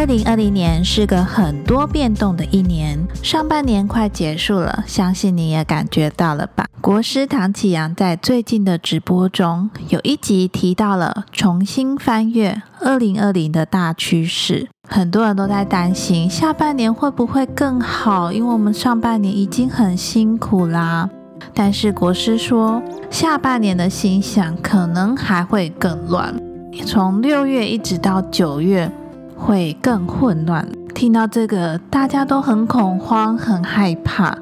二零二零年是个很多变动的一年，上半年快结束了，相信你也感觉到了吧？国师唐启阳在最近的直播中有一集提到了重新翻阅二零二零的大趋势，很多人都在担心下半年会不会更好，因为我们上半年已经很辛苦啦。但是国师说，下半年的星象可能还会更乱，从六月一直到九月。会更混乱。听到这个，大家都很恐慌、很害怕。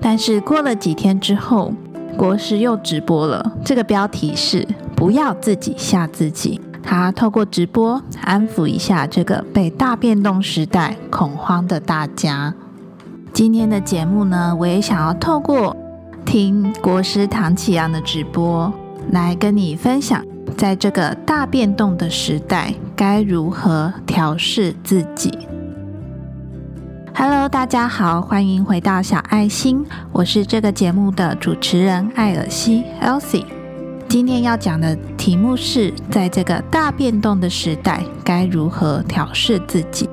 但是过了几天之后，国师又直播了。这个标题是“不要自己吓自己”。他透过直播安抚一下这个被大变动时代恐慌的大家。今天的节目呢，我也想要透过听国师唐启阳的直播，来跟你分享。在这个大变动的时代，该如何调试自己？Hello，大家好，欢迎回到小爱心，我是这个节目的主持人艾尔西 （Elsie）。今天要讲的题目是：在这个大变动的时代，该如何调试自己？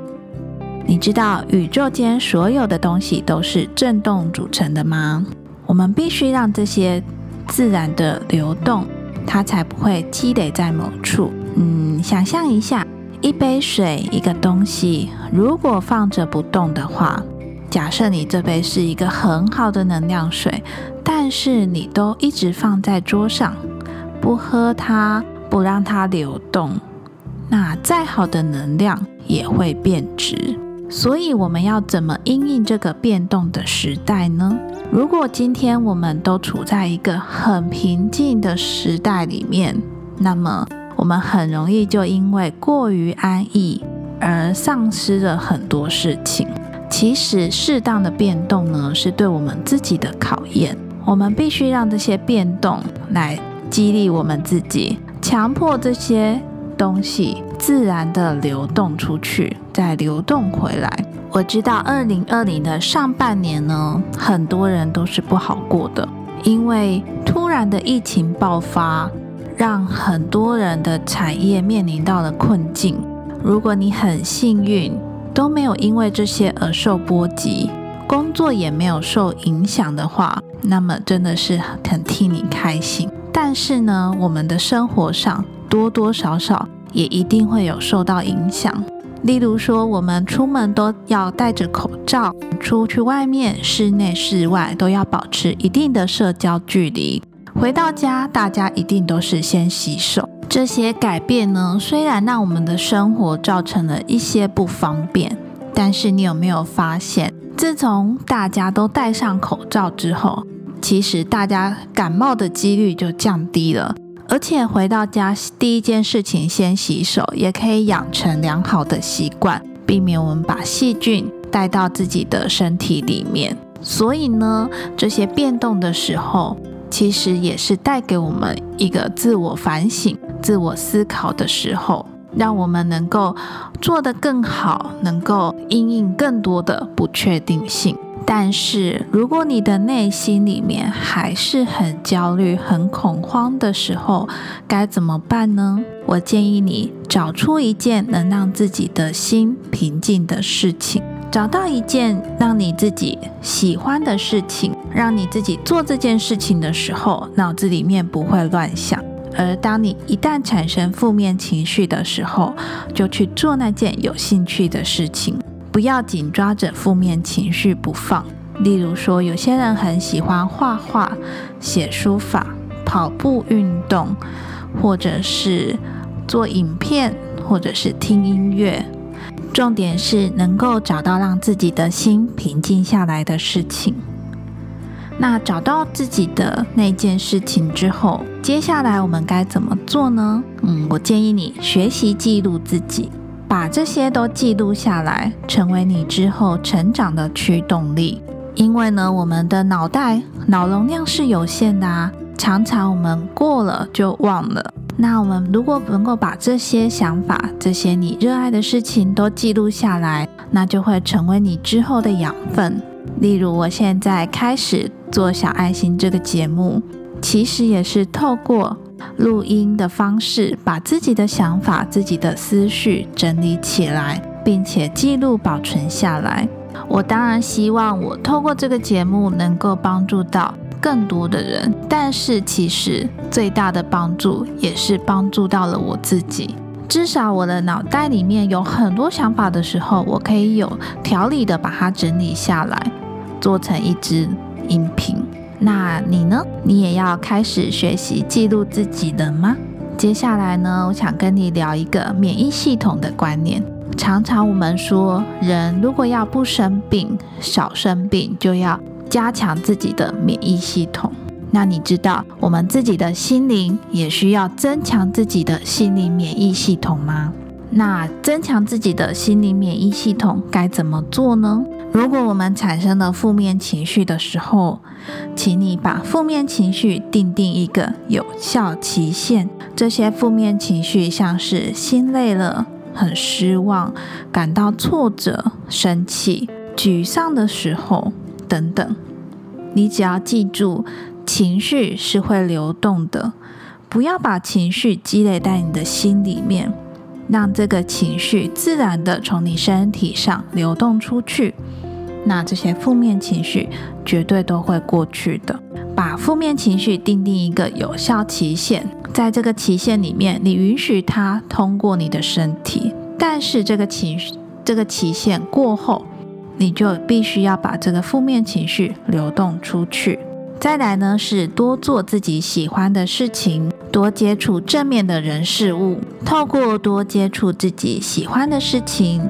你知道宇宙间所有的东西都是振动组成的吗？我们必须让这些自然的流动。它才不会积累在某处。嗯，想象一下，一杯水，一个东西，如果放着不动的话，假设你这杯是一个很好的能量水，但是你都一直放在桌上，不喝它，不让它流动，那再好的能量也会变质。所以，我们要怎么应应这个变动的时代呢？如果今天我们都处在一个很平静的时代里面，那么我们很容易就因为过于安逸而丧失了很多事情。其实，适当的变动呢，是对我们自己的考验。我们必须让这些变动来激励我们自己，强迫这些东西自然的流动出去，再流动回来。我知道，二零二零的上半年呢，很多人都是不好过的，因为突然的疫情爆发，让很多人的产业面临到了困境。如果你很幸运，都没有因为这些而受波及，工作也没有受影响的话，那么真的是很替你开心。但是呢，我们的生活上多多少少也一定会有受到影响。例如说，我们出门都要戴着口罩，出去外面，室内室外都要保持一定的社交距离。回到家，大家一定都是先洗手。这些改变呢，虽然让我们的生活造成了一些不方便，但是你有没有发现，自从大家都戴上口罩之后，其实大家感冒的几率就降低了。而且回到家第一件事情先洗手，也可以养成良好的习惯，避免我们把细菌带到自己的身体里面。所以呢，这些变动的时候，其实也是带给我们一个自我反省、自我思考的时候，让我们能够做得更好，能够应应更多的不确定性。但是，如果你的内心里面还是很焦虑、很恐慌的时候，该怎么办呢？我建议你找出一件能让自己的心平静的事情，找到一件让你自己喜欢的事情，让你自己做这件事情的时候，脑子里面不会乱想。而当你一旦产生负面情绪的时候，就去做那件有兴趣的事情。不要紧抓着负面情绪不放。例如说，有些人很喜欢画画、写书法、跑步运动，或者是做影片，或者是听音乐。重点是能够找到让自己的心平静下来的事情。那找到自己的那件事情之后，接下来我们该怎么做呢？嗯，我建议你学习记录自己。把这些都记录下来，成为你之后成长的驱动力。因为呢，我们的脑袋脑容量是有限的啊，常常我们过了就忘了。那我们如果能够把这些想法、这些你热爱的事情都记录下来，那就会成为你之后的养分。例如，我现在开始做小爱心这个节目，其实也是透过。录音的方式，把自己的想法、自己的思绪整理起来，并且记录保存下来。我当然希望我透过这个节目能够帮助到更多的人，但是其实最大的帮助也是帮助到了我自己。至少我的脑袋里面有很多想法的时候，我可以有条理的把它整理下来，做成一支音频。那你呢？你也要开始学习记录自己的吗？接下来呢，我想跟你聊一个免疫系统的观念。常常我们说，人如果要不生病、少生病，就要加强自己的免疫系统。那你知道，我们自己的心灵也需要增强自己的心灵免疫系统吗？那增强自己的心灵免疫系统该怎么做呢？如果我们产生了负面情绪的时候，请你把负面情绪定定一个有效期限。这些负面情绪像是心累了。很失望、感到挫折、生气、沮丧的时候等等，你只要记住，情绪是会流动的，不要把情绪积累在你的心里面，让这个情绪自然的从你身体上流动出去。那这些负面情绪绝对都会过去的。把负面情绪定定一个有效期限。在这个期限里面，你允许它通过你的身体，但是这个情绪这个期限过后，你就必须要把这个负面情绪流动出去。再来呢，是多做自己喜欢的事情，多接触正面的人事物，透过多接触自己喜欢的事情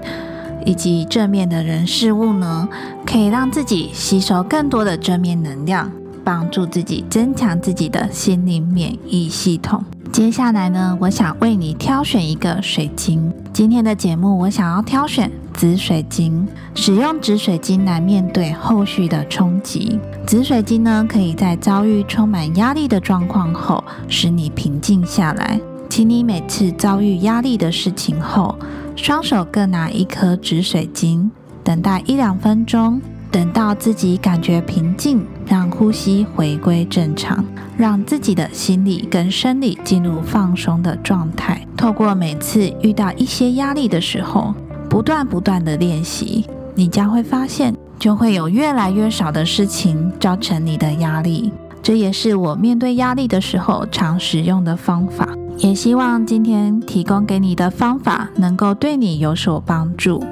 以及正面的人事物呢，可以让自己吸收更多的正面能量。帮助自己增强自己的心灵免疫系统。接下来呢，我想为你挑选一个水晶。今天的节目，我想要挑选紫水晶。使用紫水晶来面对后续的冲击。紫水晶呢，可以在遭遇充满压力的状况后，使你平静下来。请你每次遭遇压力的事情后，双手各拿一颗紫水晶，等待一两分钟。等到自己感觉平静，让呼吸回归正常，让自己的心理跟生理进入放松的状态。透过每次遇到一些压力的时候，不断不断的练习，你将会发现，就会有越来越少的事情造成你的压力。这也是我面对压力的时候常使用的方法。也希望今天提供给你的方法能够对你有所帮助。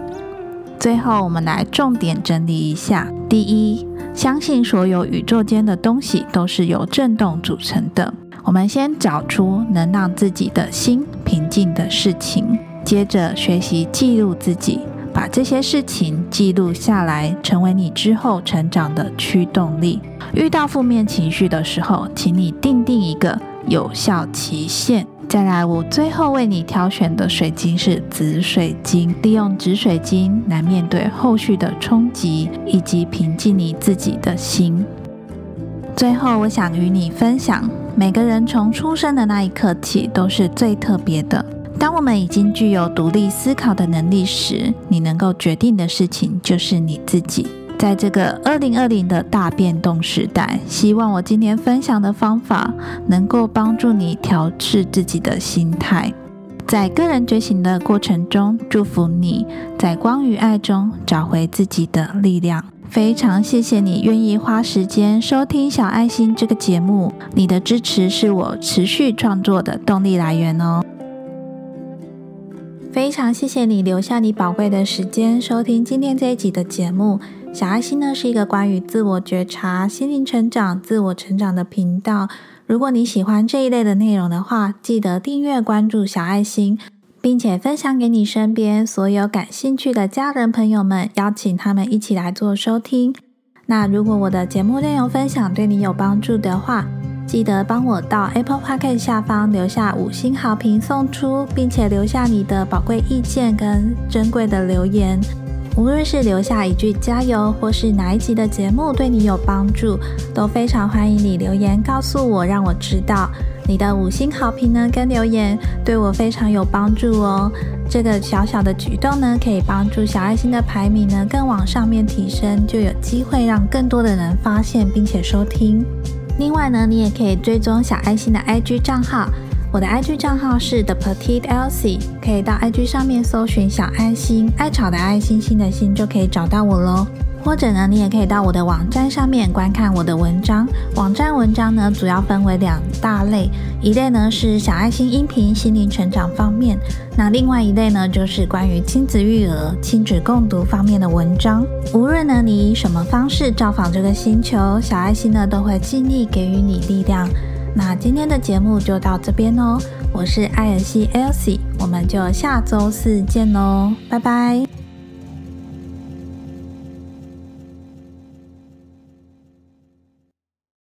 最后，我们来重点整理一下：第一，相信所有宇宙间的东西都是由振动组成的。我们先找出能让自己的心平静的事情，接着学习记录自己，把这些事情记录下来，成为你之后成长的驱动力。遇到负面情绪的时候，请你定定一个有效期限。再来，我最后为你挑选的水晶是紫水晶，利用紫水晶来面对后续的冲击，以及平静你自己的心。最后，我想与你分享，每个人从出生的那一刻起都是最特别的。当我们已经具有独立思考的能力时，你能够决定的事情就是你自己。在这个二零二零的大变动时代，希望我今天分享的方法能够帮助你调试自己的心态，在个人觉醒的过程中，祝福你在光与爱中找回自己的力量。非常谢谢你愿意花时间收听小爱心这个节目，你的支持是我持续创作的动力来源哦。非常谢谢你留下你宝贵的时间收听今天这一集的节目。小爱心呢是一个关于自我觉察、心灵成长、自我成长的频道。如果你喜欢这一类的内容的话，记得订阅关注小爱心，并且分享给你身边所有感兴趣的家人朋友们，邀请他们一起来做收听。那如果我的节目内容分享对你有帮助的话，记得帮我到 Apple Podcast 下方留下五星好评送出，并且留下你的宝贵意见跟珍贵的留言。无论是留下一句加油，或是哪一集的节目对你有帮助，都非常欢迎你留言告诉我，让我知道你的五星好评呢跟留言对我非常有帮助哦。这个小小的举动呢，可以帮助小爱心的排名呢更往上面提升，就有机会让更多的人发现并且收听。另外呢，你也可以追踪小爱心的 IG 账号。我的 IG 账号是 The Petite Elsie，可以到 IG 上面搜寻小爱心，爱草的爱心心的心就可以找到我喽。或者呢，你也可以到我的网站上面观看我的文章。网站文章呢，主要分为两大类，一类呢是小爱心音频心灵成长方面，那另外一类呢就是关于亲子育儿、亲子共读方面的文章。无论呢你以什么方式造访这个星球，小爱心呢都会尽力给予你力量。那今天的节目就到这边哦，我是艾尔西 Elsie，我们就下周四见喽，拜拜。